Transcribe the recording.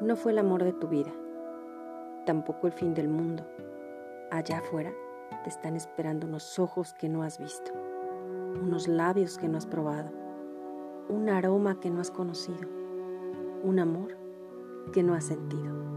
No fue el amor de tu vida, tampoco el fin del mundo. Allá afuera te están esperando unos ojos que no has visto, unos labios que no has probado, un aroma que no has conocido, un amor que no has sentido.